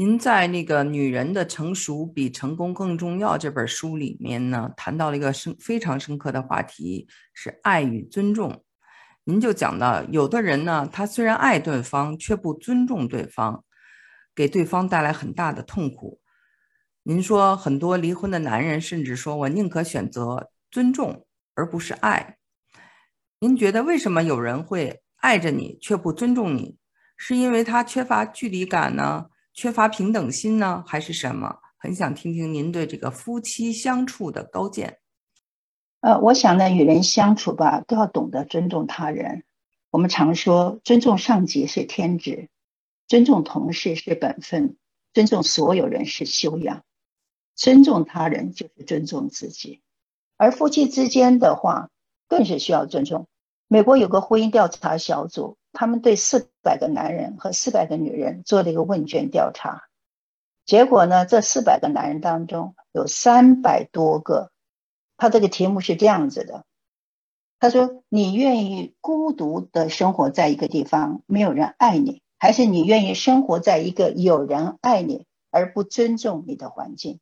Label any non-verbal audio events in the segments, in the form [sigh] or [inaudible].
您在那个《女人的成熟比成功更重要》这本书里面呢，谈到了一个深非常深刻的话题，是爱与尊重。您就讲到，有的人呢，他虽然爱对方，却不尊重对方，给对方带来很大的痛苦。您说，很多离婚的男人甚至说我宁可选择尊重而不是爱。您觉得为什么有人会爱着你却不尊重你？是因为他缺乏距离感呢？缺乏平等心呢？还是什么？很想听听您对这个夫妻相处的高见。呃，我想呢，与人相处吧，都要懂得尊重他人。我们常说，尊重上级是天职，尊重同事是本分，尊重所有人是修养，尊重他人就是尊重自己。而夫妻之间的话，更是需要尊重。美国有个婚姻调查小组，他们对四百个男人和四百个女人做了一个问卷调查，结果呢，这四百个男人当中有三百多个。他这个题目是这样子的，他说：“你愿意孤独的生活在一个地方，没有人爱你，还是你愿意生活在一个有人爱你而不尊重你的环境？”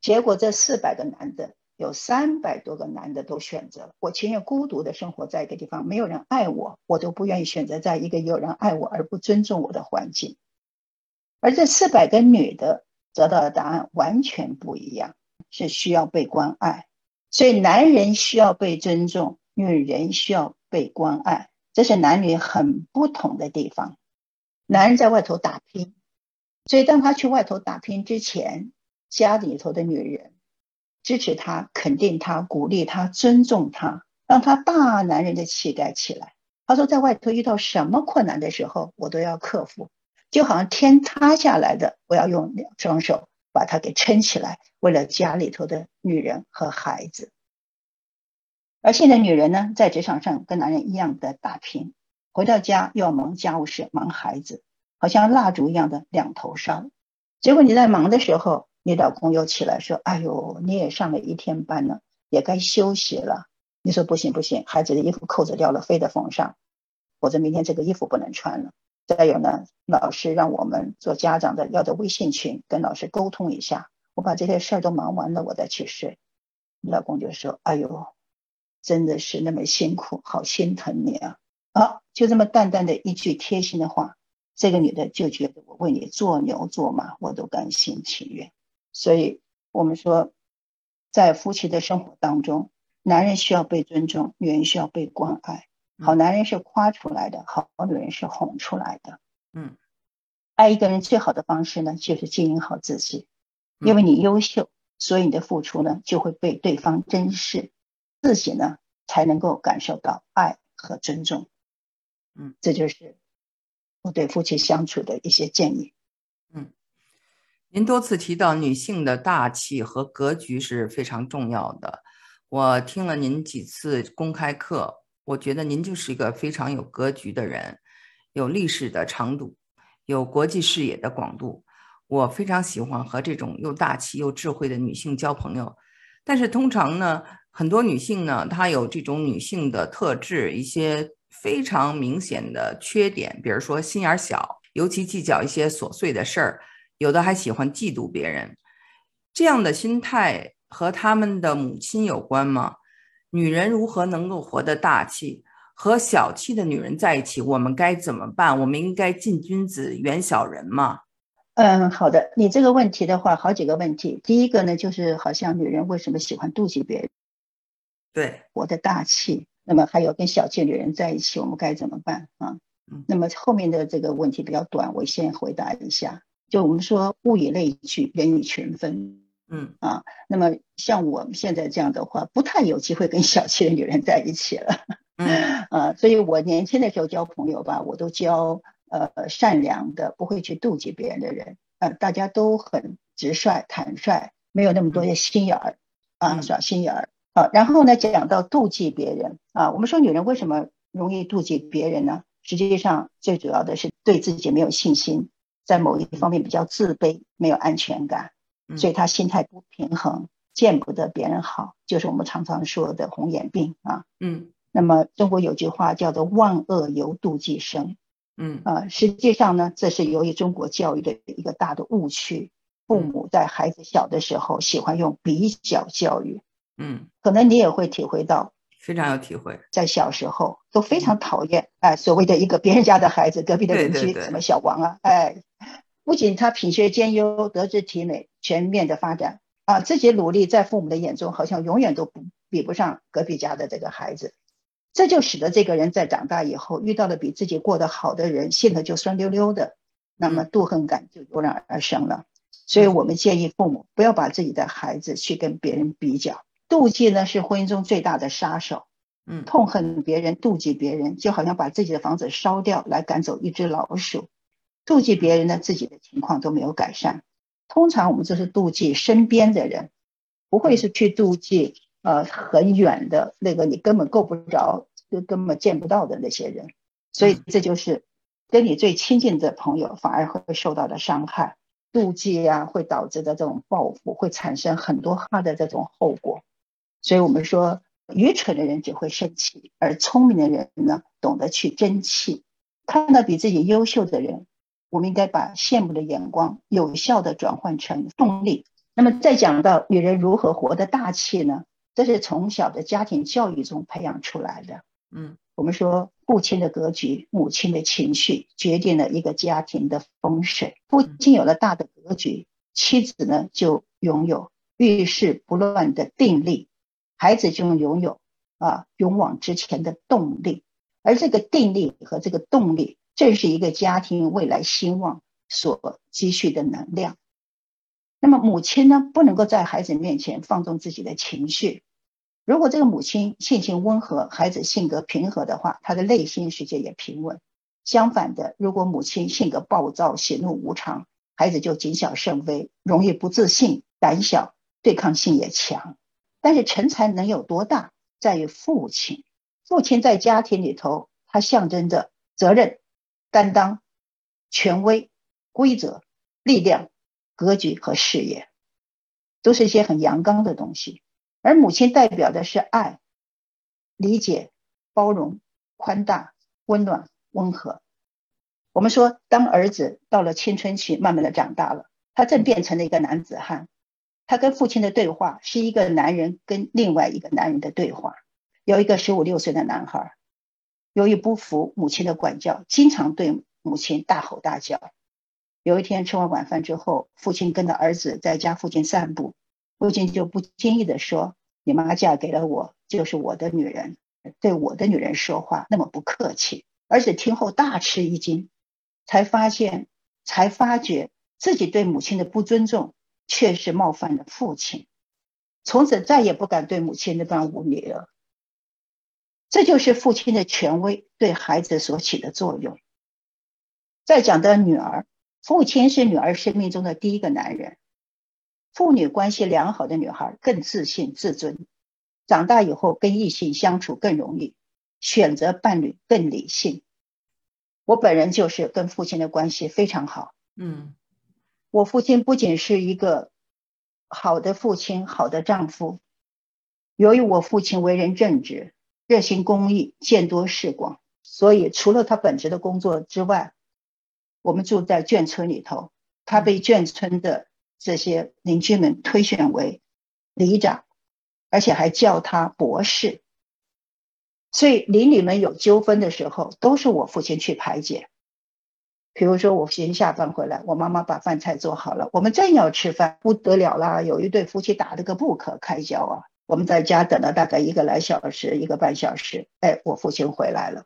结果这四百个男的，有三百多个男的都选择我情愿孤独的生活在一个地方，没有人爱我，我都不愿意选择在一个有人爱我而不尊重我的环境。而这四百个女的得到的答案完全不一样，是需要被关爱。所以，男人需要被尊重，女人需要被关爱，这是男女很不同的地方。男人在外头打拼，所以当他去外头打拼之前，家里头的女人支持他、肯定他、鼓励他、尊重他，让他大男人的气概起来。他说，在外头遇到什么困难的时候，我都要克服，就好像天塌下来的，我要用两双手。把它给撑起来，为了家里头的女人和孩子。而现在女人呢，在职场上跟男人一样的打拼，回到家又要忙家务事、忙孩子，好像蜡烛一样的两头烧。结果你在忙的时候，你老公又起来说：“哎呦，你也上了一天班了，也该休息了。”你说：“不行不行，孩子的衣服扣子掉了，非得缝上，否则明天这个衣服不能穿了。”再有呢，老师让我们做家长的要在微信群跟老师沟通一下。我把这些事儿都忙完了，我再去睡。你老公就说：“哎呦，真的是那么辛苦，好心疼你啊！”啊，就这么淡淡的一句贴心的话，这个女的就觉得我为你做牛做马，我都甘心情愿。所以，我们说，在夫妻的生活当中，男人需要被尊重，女人需要被关爱。好男人是夸出来的，好女人是哄出来的。嗯，爱一个人最好的方式呢，就是经营好自己。因为你优秀，所以你的付出呢就会被对方珍视，自己呢才能够感受到爱和尊重。嗯，这就是我对夫妻相处的一些建议。嗯，您多次提到女性的大气和格局是非常重要的。我听了您几次公开课。我觉得您就是一个非常有格局的人，有历史的长度，有国际视野的广度。我非常喜欢和这种又大气又智慧的女性交朋友。但是通常呢，很多女性呢，她有这种女性的特质，一些非常明显的缺点，比如说心眼小，尤其计较一些琐碎的事儿，有的还喜欢嫉妒别人。这样的心态和他们的母亲有关吗？女人如何能够活得大气？和小气的女人在一起，我们该怎么办？我们应该近君子，远小人吗？嗯，好的。你这个问题的话，好几个问题。第一个呢，就是好像女人为什么喜欢妒忌别人？对，活得大气。那么还有跟小气女人在一起，我们该怎么办啊？嗯。那么后面的这个问题比较短，我先回答一下。就我们说，物以类聚，人以群分。嗯啊，那么像我们现在这样的话，不太有机会跟小气的女人在一起了。嗯 [laughs] 啊，所以我年轻的时候交朋友吧，我都交呃善良的，不会去妒忌别人的人。呃，大家都很直率、坦率，没有那么多的心眼儿啊，耍心眼儿。啊，然后呢，讲到妒忌别人啊，我们说女人为什么容易妒忌别人呢？实际上最主要的是对自己没有信心，在某一方面比较自卑，没有安全感。所以他心态不平衡，见不得别人好，就是我们常常说的“红眼病”啊。嗯。那么中国有句话叫做“万恶由妒忌生”，嗯啊，实际上呢，这是由于中国教育的一个大的误区。父母在孩子小的时候喜欢用比较教育，嗯，可能你也会体会到，非常有体会。在小时候都非常讨厌哎，所谓的一个别人家的孩子，隔壁的邻居什么小王啊，哎，不仅他品学兼优、德智体美全面的发展。啊，自己努力在父母的眼中好像永远都不比不上隔壁家的这个孩子，这就使得这个人在长大以后遇到了比自己过得好的人，性格就酸溜溜的，那么妒恨感就油然而生了。所以我们建议父母不要把自己的孩子去跟别人比较，妒忌呢是婚姻中最大的杀手。嗯，痛恨别人、妒忌别人，就好像把自己的房子烧掉来赶走一只老鼠。妒忌别人呢，自己的情况都没有改善。通常我们就是妒忌身边的人，不会是去妒忌呃很远的那个你根本够不着、根本见不到的那些人。所以这就是跟你最亲近的朋友反而会受到的伤害。妒忌呀，会导致的这种报复，会产生很多他的这种后果。所以我们说，愚蠢的人只会生气，而聪明的人呢，懂得去争气。看到比自己优秀的人，我们应该把羡慕的眼光有效的转换成动力。那么，再讲到女人如何活得大气呢？这是从小的家庭教育中培养出来的。嗯。我们说，父亲的格局、母亲的情绪，决定了一个家庭的风水。父亲有了大的格局，妻子呢就拥有遇事不乱的定力，孩子就能拥有啊勇往直前的动力。而这个定力和这个动力，正是一个家庭未来兴旺所积蓄的能量。那么，母亲呢，不能够在孩子面前放纵自己的情绪。如果这个母亲性情温和，孩子性格平和的话，他的内心世界也平稳。相反的，如果母亲性格暴躁、喜怒无常，孩子就谨小慎微，容易不自信、胆小，对抗性也强。但是成才能有多大，在于父亲。父亲在家庭里头，他象征着责任、担当、权威、规则、力量、格局和事业，都是一些很阳刚的东西。而母亲代表的是爱、理解、包容、宽大、温暖、温和。我们说，当儿子到了青春期，慢慢的长大了，他正变成了一个男子汉。他跟父亲的对话是一个男人跟另外一个男人的对话。有一个十五六岁的男孩，由于不服母亲的管教，经常对母亲大吼大叫。有一天吃完晚饭之后，父亲跟着儿子在家附近散步。父亲就不经意的说：“你妈嫁给了我，就是我的女人，对我的女人说话那么不客气。”儿子听后大吃一惊，才发现，才发觉自己对母亲的不尊重，确实冒犯了父亲。从此再也不敢对母亲那般无礼了。这就是父亲的权威对孩子所起的作用。再讲到女儿，父亲是女儿生命中的第一个男人。父女关系良好的女孩更自信、自尊，长大以后跟异性相处更容易，选择伴侣更理性。我本人就是跟父亲的关系非常好。嗯，我父亲不仅是一个好的父亲、好的丈夫，由于我父亲为人正直、热心公益、见多识广，所以除了他本职的工作之外，我们住在眷村里头，他被眷村的。这些邻居们推选为里长，而且还叫他博士。所以邻里们有纠纷的时候，都是我父亲去排解。比如说，我先下班回来，我妈妈把饭菜做好了，我们正要吃饭，不得了啦！有一对夫妻打得个不可开交啊！我们在家等了大概一个来小时，一个半小时，哎，我父亲回来了，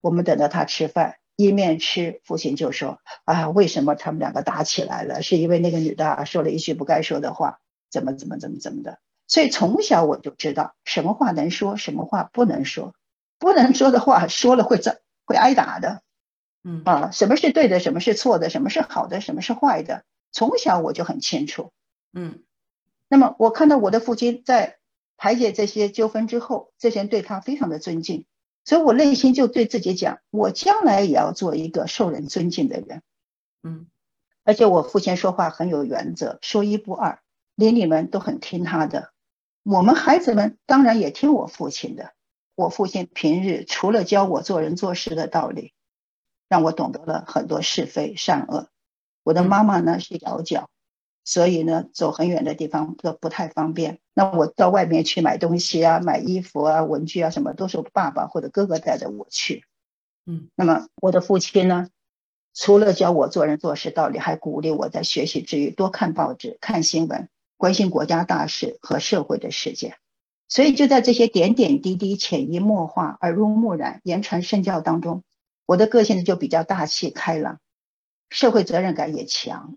我们等着他吃饭。一面吃，父亲就说：“啊，为什么他们两个打起来了？是因为那个女的说了一句不该说的话，怎么怎么怎么怎么的。”所以从小我就知道什么话能说，什么话不能说，不能说的话说了会怎会挨打的。嗯啊，什么是对的，什么是错的，什么是好的，什么是坏的，从小我就很清楚。嗯，那么我看到我的父亲在排解这些纠纷之后，这些人对他非常的尊敬。所以我内心就对自己讲，我将来也要做一个受人尊敬的人。嗯，而且我父亲说话很有原则，说一不二，邻里们都很听他的。我们孩子们当然也听我父亲的。我父亲平日除了教我做人做事的道理，让我懂得了很多是非善恶。我的妈妈呢是摇脚，所以呢走很远的地方都不太方便。那我到外面去买东西啊，买衣服啊，文具啊什么，都是爸爸或者哥哥带着我去。嗯，那么我的父亲呢，除了教我做人做事道理，还鼓励我在学习之余多看报纸、看新闻，关心国家大事和社会的事件。所以就在这些点点滴滴、潜移默化、耳濡目染、言传身教当中，我的个性就比较大气开朗。社会责任感也强，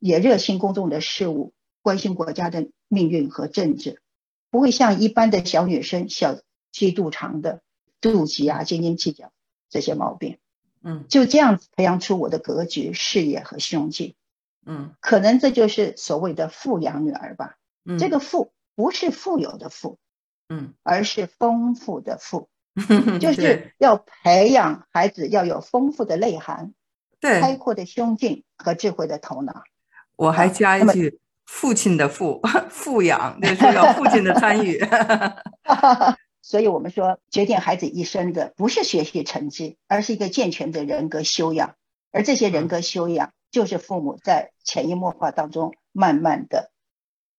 也热心公众的事务，关心国家的命运和政治，不会像一般的小女生小鸡肚肠的妒忌啊、斤斤计较这些毛病。嗯就这样子培养出我的格局、视野和胸襟。嗯可能这就是所谓的富养女儿吧。嗯，这个富不是富有的富，嗯，而是丰富的富，[laughs] 就是要培养孩子要有丰富的内涵。对开，阔的胸襟和智慧的头脑。我还加一句父亲的父，[laughs] 富养，那时候要父亲的参与。[laughs] 所以，我们说，决定孩子一生的不是学习成绩，而是一个健全的人格修养。而这些人格修养，就是父母在潜移默化当中慢慢的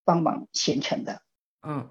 帮忙形成的。嗯